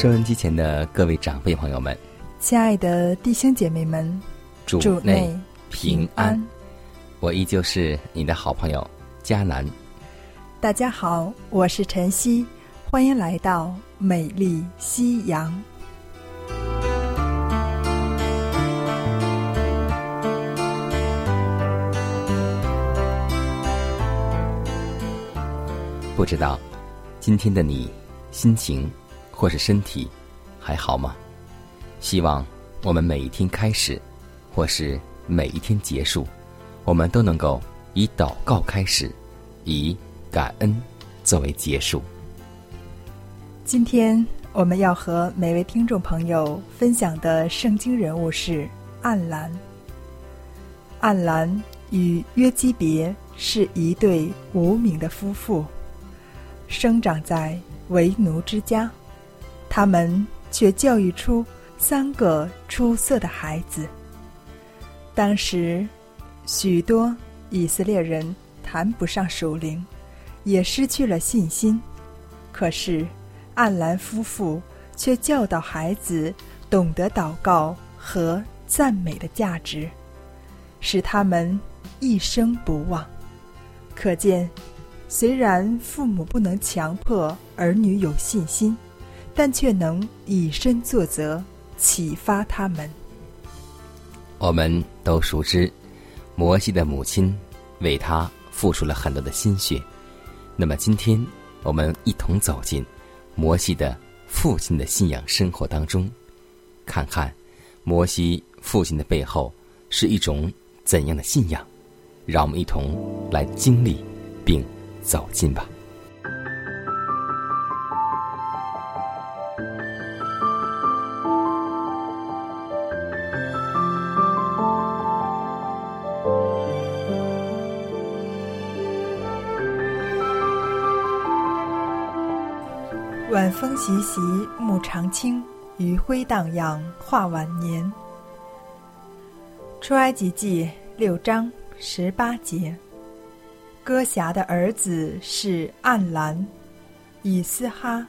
收音机前的各位长辈朋友们，亲爱的弟兄姐妹们，主内平安。我依旧是你的好朋友佳南。大家好，我是晨曦，欢迎来到美丽夕阳。不知道今天的你心情。或是身体还好吗？希望我们每一天开始，或是每一天结束，我们都能够以祷告开始，以感恩作为结束。今天我们要和每位听众朋友分享的圣经人物是暗兰。暗兰与约基别是一对无名的夫妇，生长在为奴之家。他们却教育出三个出色的孩子。当时，许多以色列人谈不上属灵，也失去了信心。可是，暗兰夫妇却教导孩子懂得祷告和赞美的价值，使他们一生不忘。可见，虽然父母不能强迫儿女有信心。但却能以身作则，启发他们。我们都熟知，摩西的母亲为他付出了很多的心血。那么，今天我们一同走进摩西的父亲的信仰生活当中，看看摩西父亲的背后是一种怎样的信仰。让我们一同来经历并走进吧。习习，暮长青，余晖荡漾，画晚年。出埃及记六章十八节。歌侠的儿子是暗兰、以斯哈、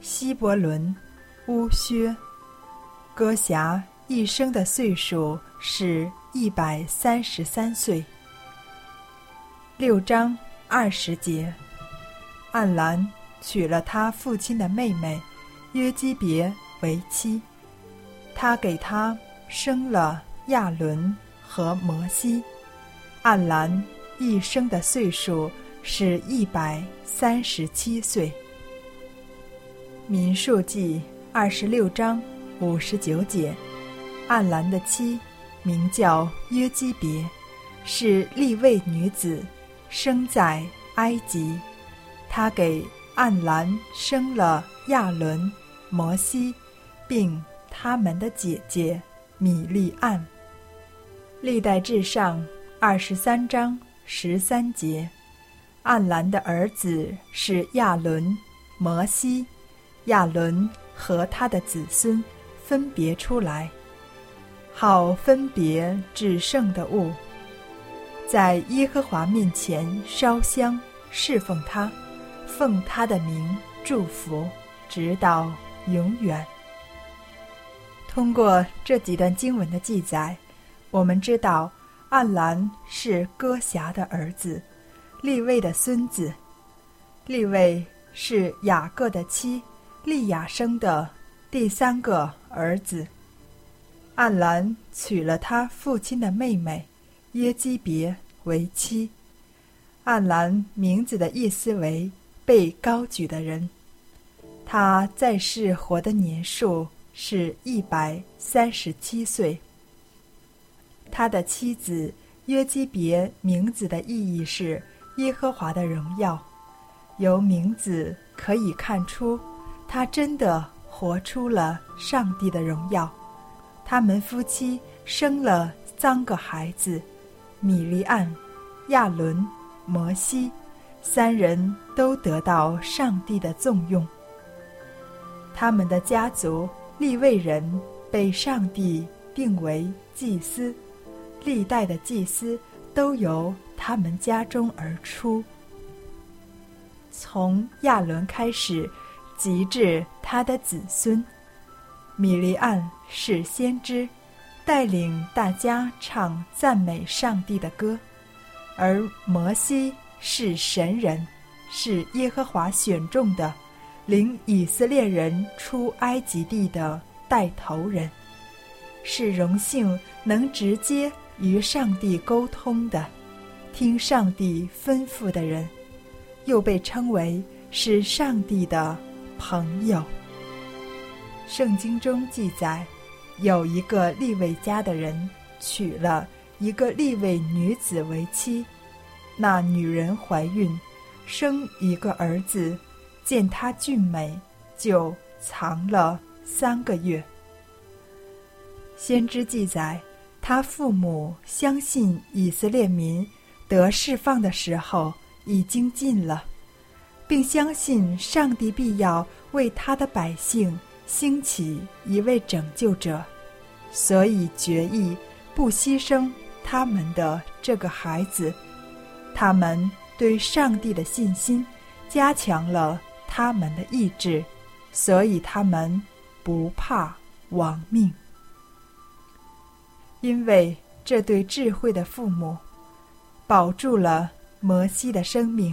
希伯伦、乌薛。歌侠一生的岁数是一百三十三岁。六章二十节。暗兰。娶了他父亲的妹妹约基别为妻，他给他生了亚伦和摩西。暗兰一生的岁数是一百三十七岁。民数记二十六章五十九节，暗兰的妻名叫约基别，是立位女子，生在埃及。他给。暗兰生了亚伦、摩西，并他们的姐姐米利暗。历代至上二十三章十三节，暗兰的儿子是亚伦、摩西，亚伦和他的子孙分别出来，好分别至圣的物，在耶和华面前烧香侍奉他。奉他的名祝福，直到永远。通过这几段经文的记载，我们知道暗兰是歌侠的儿子，利位的孙子。利位是雅各的妻利亚生的第三个儿子。暗兰娶了他父亲的妹妹耶基别为妻。暗兰名字的意思为被高举的人。他在世活的年数是一百三十七岁。他的妻子约基别名字的意义是耶和华的荣耀，由名字可以看出，他真的活出了上帝的荣耀。他们夫妻生了三个孩子：米利安、亚伦、摩西，三人都得到上帝的重用。他们的家族立位人被上帝定为祭司。历代的祭司都由他们家中而出，从亚伦开始，及至他的子孙。米利安是先知，带领大家唱赞美上帝的歌；而摩西是神人，是耶和华选中的，领以色列人出埃及地的带头人，是荣幸能直接。与上帝沟通的，听上帝吩咐的人，又被称为是上帝的朋友。圣经中记载，有一个立位家的人娶了一个立位女子为妻，那女人怀孕，生一个儿子，见他俊美，就藏了三个月。先知记载。他父母相信以色列民得释放的时候已经近了，并相信上帝必要为他的百姓兴起一位拯救者，所以决意不牺牲他们的这个孩子。他们对上帝的信心加强了他们的意志，所以他们不怕亡命。因为这对智慧的父母保住了摩西的生命。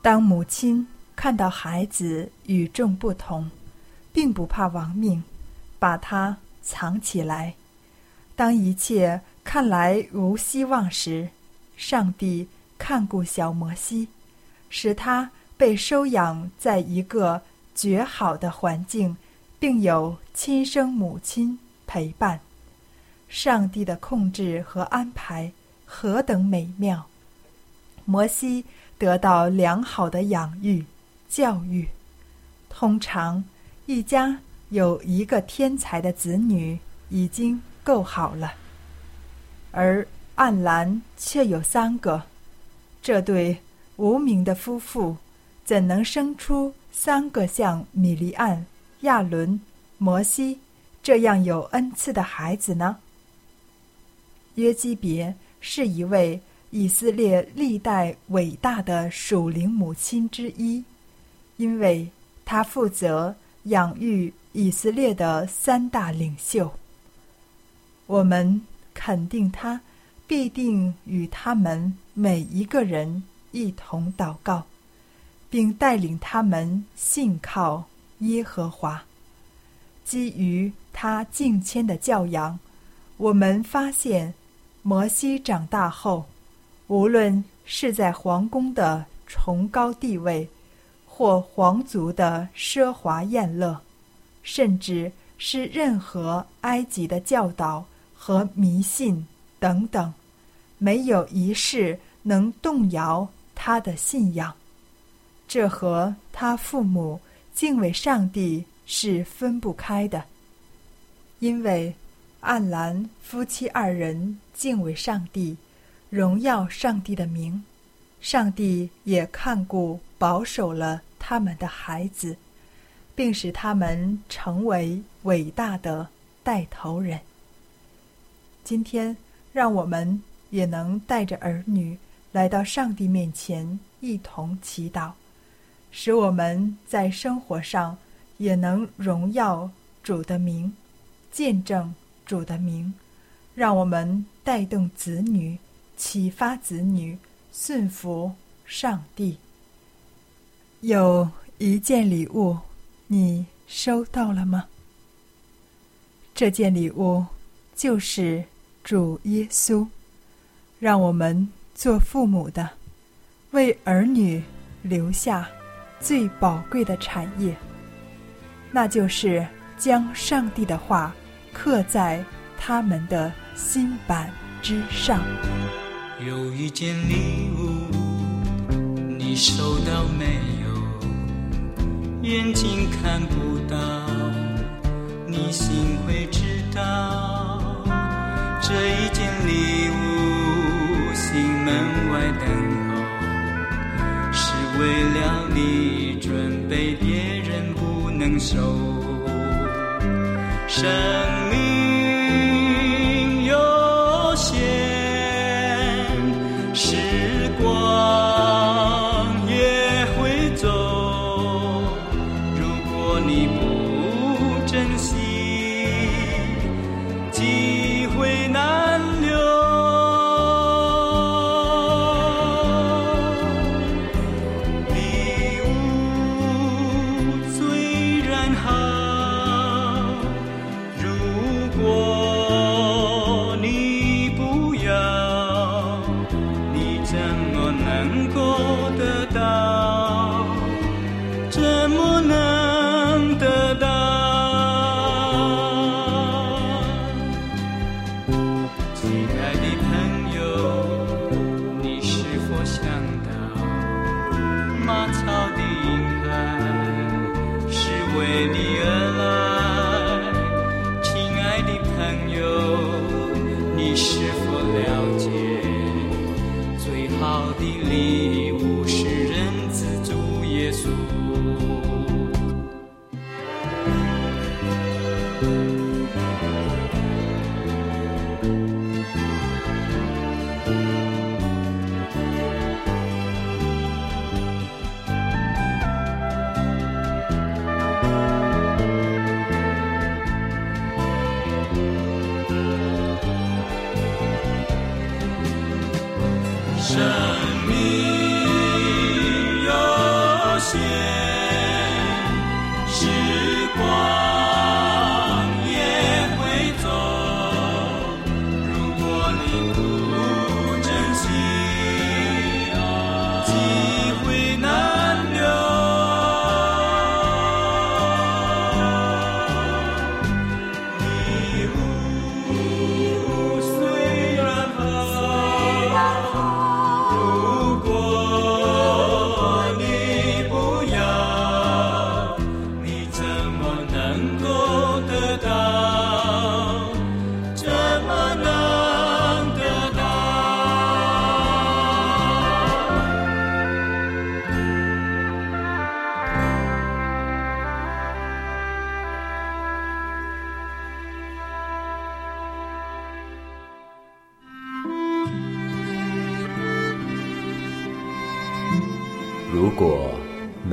当母亲看到孩子与众不同，并不怕亡命，把他藏起来；当一切看来无希望时，上帝看顾小摩西，使他被收养在一个绝好的环境，并有亲生母亲陪伴。上帝的控制和安排何等美妙！摩西得到良好的养育、教育。通常，一家有一个天才的子女已经够好了，而暗兰却有三个。这对无名的夫妇怎能生出三个像米利安、亚伦、摩西这样有恩赐的孩子呢？约基别是一位以色列历代伟大的属灵母亲之一，因为她负责养育以色列的三大领袖。我们肯定她必定与他们每一个人一同祷告，并带领他们信靠耶和华。基于他敬谦的教养，我们发现。摩西长大后，无论是在皇宫的崇高地位，或皇族的奢华宴乐，甚至是任何埃及的教导和迷信等等，没有一事能动摇他的信仰。这和他父母敬畏上帝是分不开的，因为。暗兰夫妻二人敬畏上帝，荣耀上帝的名，上帝也看顾保守了他们的孩子，并使他们成为伟大的带头人。今天，让我们也能带着儿女来到上帝面前，一同祈祷，使我们在生活上也能荣耀主的名，见证。主的名，让我们带动子女，启发子女，顺服上帝。有一件礼物，你收到了吗？这件礼物就是主耶稣。让我们做父母的，为儿女留下最宝贵的产业，那就是将上帝的话刻在他们的心板之上。有一件礼物，你收到没有？眼睛看不到，不能够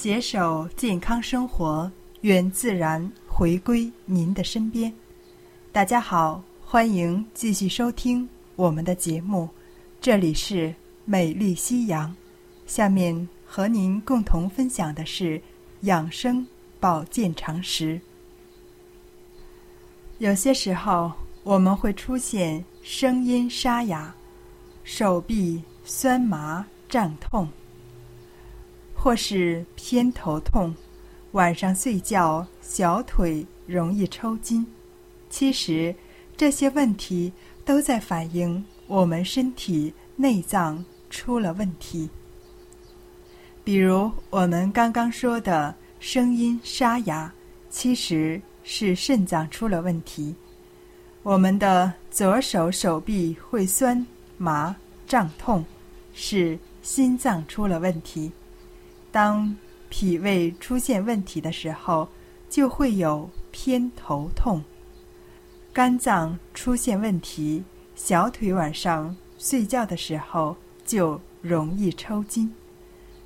携手健康生活，愿自然回归您的身边。大家好，欢迎继续收听我们的节目，这里是美丽夕阳。下面和您共同分享的是养生保健常识。有些时候我们会出现声音沙哑、手臂酸麻胀痛。或是偏头痛，晚上睡觉小腿容易抽筋。其实这些问题都在反映我们身体内脏出了问题。比如我们刚刚说的声音沙哑，其实是肾脏出了问题。我们的左手手臂会酸麻胀痛，是心脏出了问题。当脾胃出现问题的时候，就会有偏头痛。肝脏出现问题，小腿晚上睡觉的时候就容易抽筋。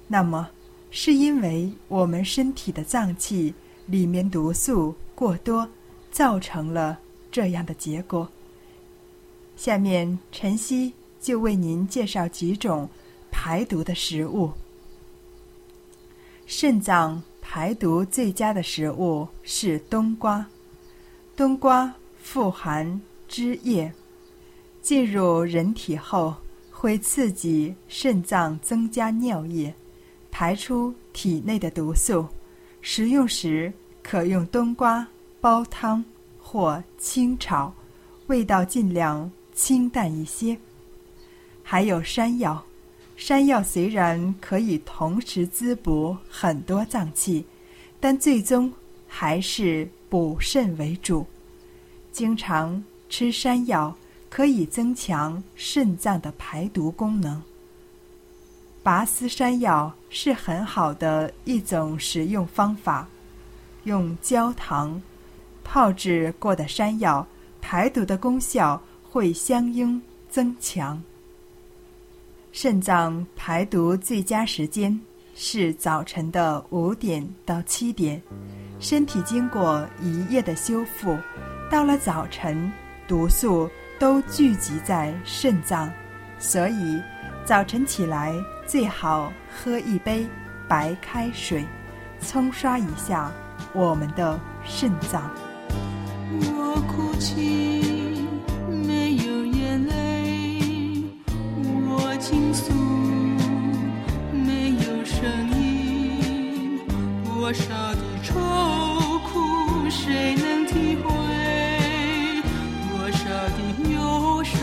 那么，是因为我们身体的脏器里面毒素过多，造成了这样的结果。下面晨曦就为您介绍几种排毒的食物。肾脏排毒最佳的食物是冬瓜，冬瓜富含汁液，进入人体后会刺激肾脏增加尿液。排出体内的毒素，食用时可用冬瓜煲汤或清炒，味道尽量清淡一些。还有山药，山药虽然可以同时滋补很多脏器，但最终还是补肾为主。经常吃山药可以增强肾脏的排毒功能。拔丝山药是很好的一种食用方法，用焦糖泡制过的山药，排毒的功效会相应增强。肾脏排毒最佳时间是早晨的五点到七点，身体经过一夜的修复，到了早晨，毒素都聚集在肾脏，所以早晨起来。最好喝一杯白开水，冲刷一下我们的肾脏。我哭泣倾诉没有声音，多少的愁苦谁能体会？多少的忧伤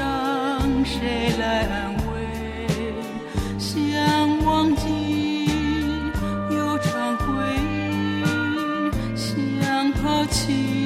谁来安慰？想忘记又常会，想抛弃。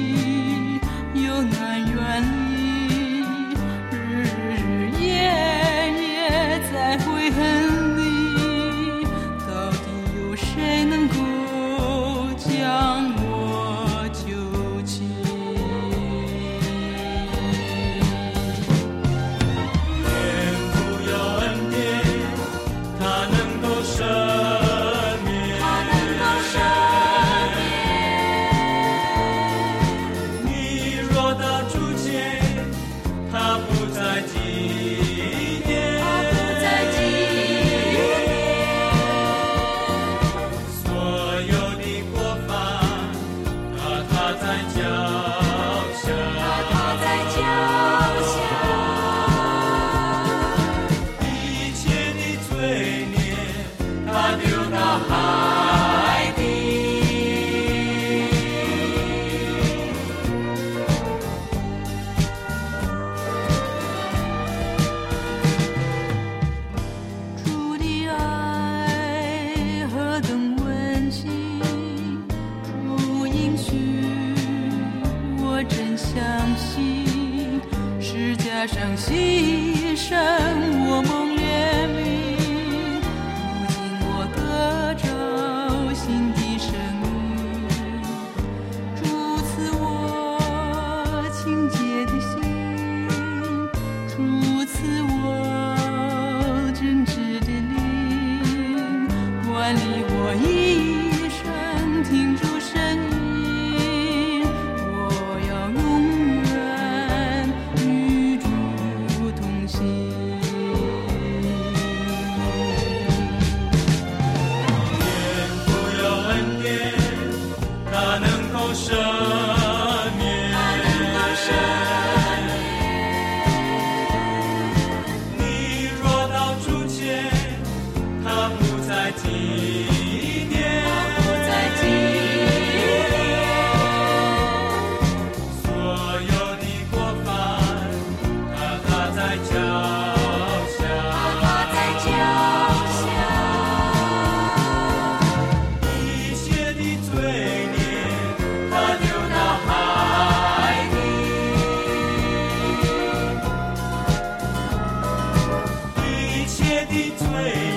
的罪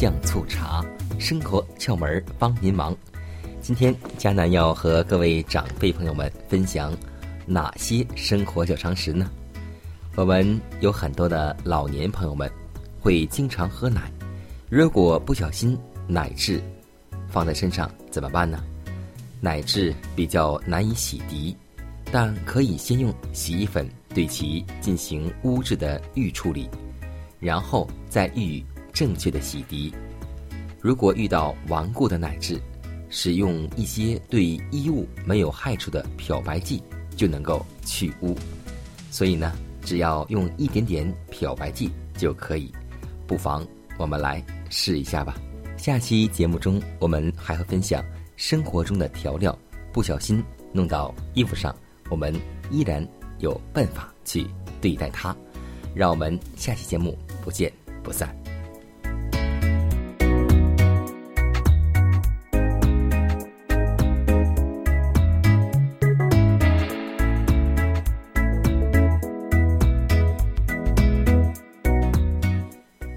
酱醋茶，生活窍门儿帮您忙。今天迦南要和各位长辈朋友们分享哪些生活小常识呢？我们有很多的老年朋友们会经常喝奶，如果不小心奶渍放在身上怎么办呢？奶渍比较难以洗涤，但可以先用洗衣粉对其进行污渍的预处理，然后再予以正确的洗涤。如果遇到顽固的奶渍，使用一些对衣物没有害处的漂白剂就能够去污。所以呢，只要用一点点漂白剂就可以，不妨我们来试一下吧。下期节目中，我们还会分享生活中的调料，不小心弄到衣服上，我们依然有办法去对待它。让我们下期节目不见不散。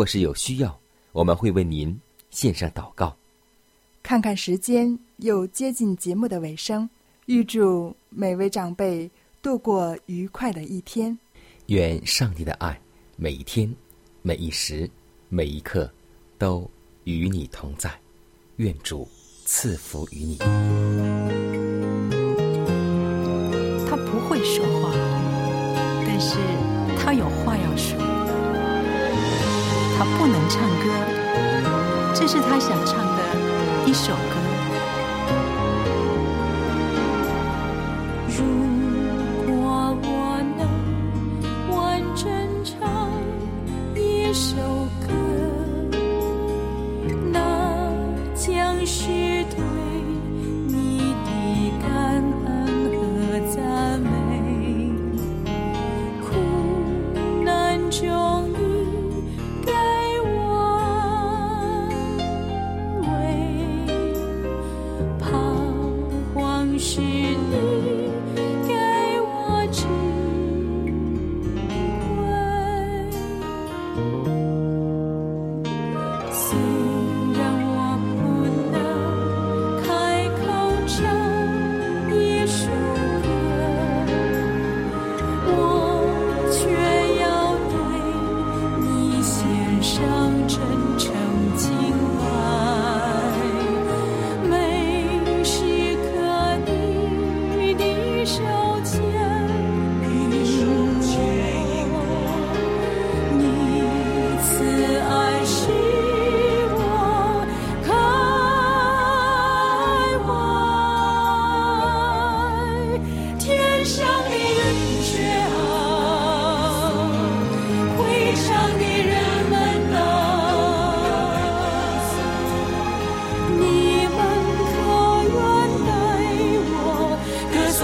或是有需要，我们会为您献上祷告。看看时间，又接近节目的尾声，预祝每位长辈度过愉快的一天。愿上帝的爱每一天、每一时、每一刻都与你同在。愿主赐福于你。他不会说话，但是他有话要说。他不能唱歌，这是他想唱的一首歌。虽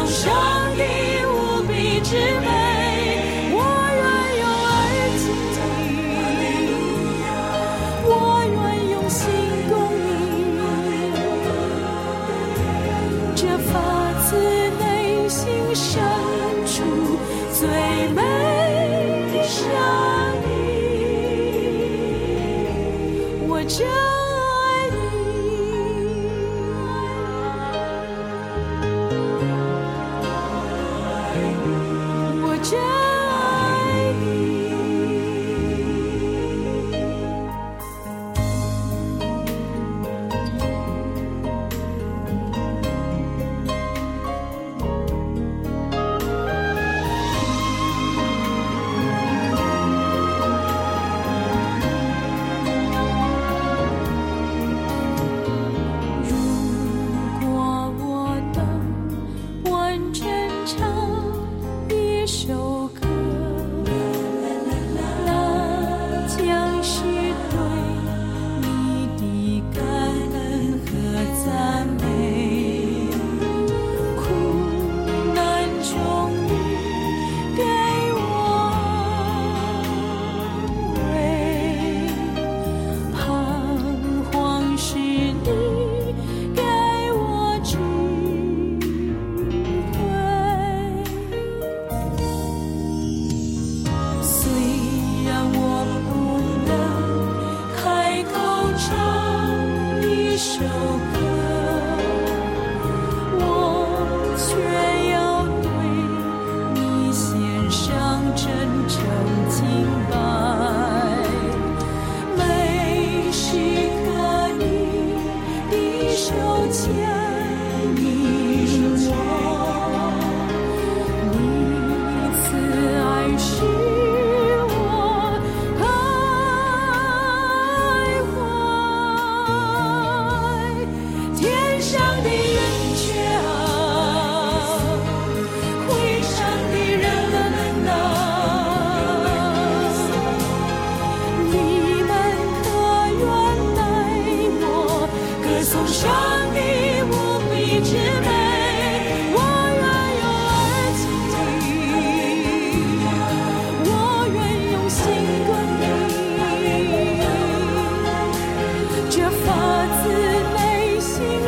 上帝无比之美？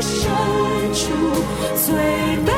深处最美